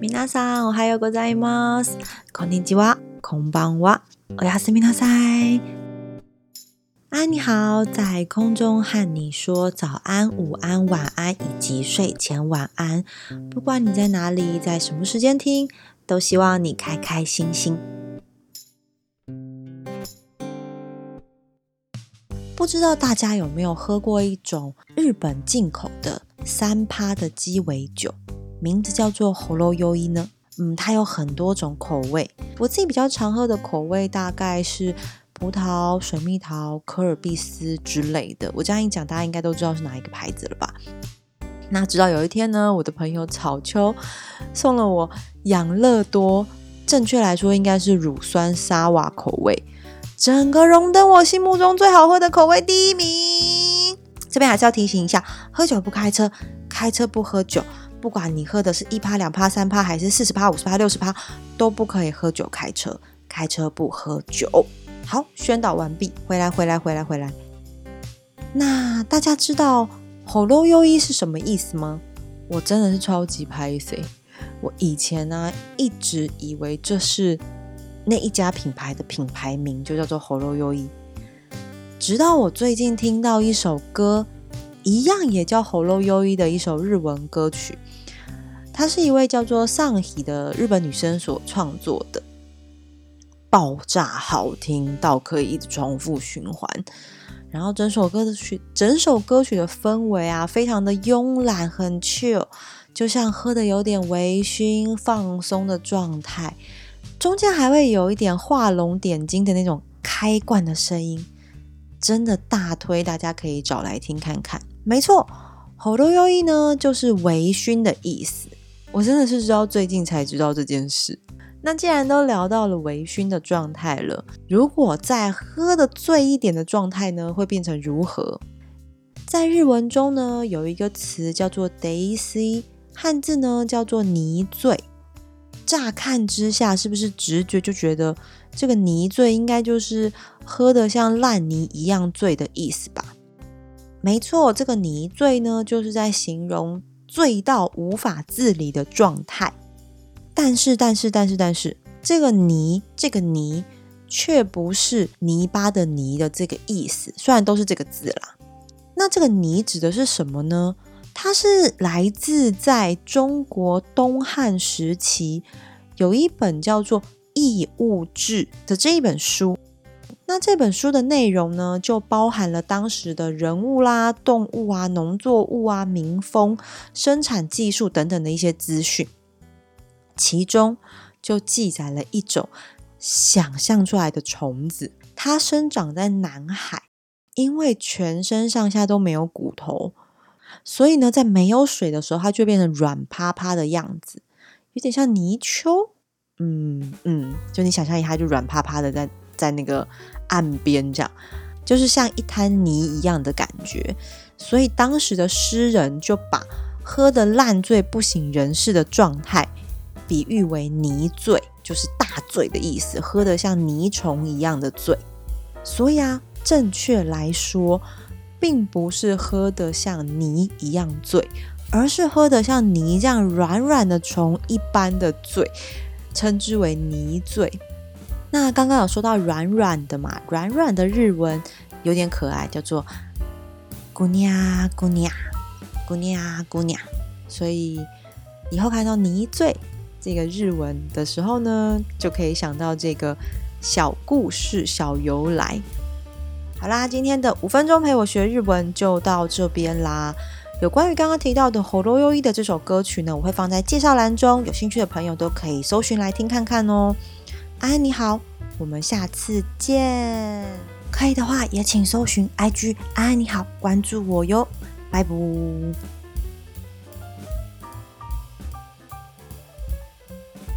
皆さん、おはようございます。こんにちは、こんばんは。おやすみなさい。啊，你好，在空中和你说早安、午安、晚安以及睡前晚安。不管你在哪里，在什么时间听，都希望你开开心心。不知道大家有没有喝过一种日本进口的三趴的鸡尾酒， 名字叫做 Holo y o i 呢？嗯，它有很多种口味，我自己比较常喝的口味大概是葡萄、水蜜桃、可尔必斯之类的。我这样一讲，大家应该都知道是哪一个牌子了吧？那直到有一天呢，我的朋友草秋送了我养乐多，正确来说应该是乳酸沙瓦口味。整个荣登我心目中最好喝的口味第一名。这边还是要提醒一下：喝酒不开车，开车不喝酒。不管你喝的是一趴、两趴、三趴，还是四十趴、五十趴、六十趴，都不可以喝酒开车。开车不喝酒。好，宣导完毕。回来，回来，回来，回来。那大家知道“吼喽优一”是什么意思吗？我真的是超级拍 C。我以前呢，一直以为这是。那一家品牌的品牌名就叫做 Holo y o i 直到我最近听到一首歌，一样也叫 Holo y o i 的一首日文歌曲，它是一位叫做上喜的日本女生所创作的，爆炸好听到可以一直重复循环。然后整首歌的曲，整首歌曲的氛围啊，非常的慵懒，很 chill，就像喝的有点微醺、放松的状态。中间还会有一点画龙点睛的那种开罐的声音，真的大推，大家可以找来听看看。没错，好多优异呢，就是微醺的意思。我真的是知道最近才知道这件事。那既然都聊到了微醺的状态了，如果再喝的醉一点的状态呢，会变成如何？在日文中呢，有一个词叫做 “daisy”，汉字呢叫做“泥醉”。乍看之下，是不是直觉就觉得这个泥醉应该就是喝得像烂泥一样醉的意思吧？没错，这个泥醉呢，就是在形容醉到无法自理的状态。但是，但是，但是，但是，这个泥，这个泥，却不是泥巴的泥的这个意思。虽然都是这个字啦，那这个泥指的是什么呢？它是来自在中国东汉时期有一本叫做《异物志》的这一本书。那这本书的内容呢，就包含了当时的人物啦、动物啊、农作物啊、民风、生产技术等等的一些资讯。其中就记载了一种想象出来的虫子，它生长在南海，因为全身上下都没有骨头。所以呢，在没有水的时候，它就变成软趴趴的样子，有点像泥鳅。嗯嗯，就你想象一下，就软趴趴的在在那个岸边这样，就是像一滩泥一样的感觉。所以当时的诗人就把喝的烂醉不省人事的状态，比喻为泥醉，就是大醉的意思，喝的像泥虫一样的醉。所以啊，正确来说。并不是喝得像泥一样醉，而是喝得像泥这样软软的虫一般的醉，称之为泥醉。那刚刚有说到软软的嘛，软软的日文有点可爱，叫做“姑娘姑娘姑娘姑娘”。所以以后看到泥醉这个日文的时候呢，就可以想到这个小故事、小由来。好啦，今天的五分钟陪我学日文就到这边啦。有关于刚刚提到的《h o r o y o i 的这首歌曲呢，我会放在介绍栏中，有兴趣的朋友都可以搜寻来听看看哦。安你好，我们下次见。可以的话，也请搜寻 IG 安你好，关注我哟。拜拜。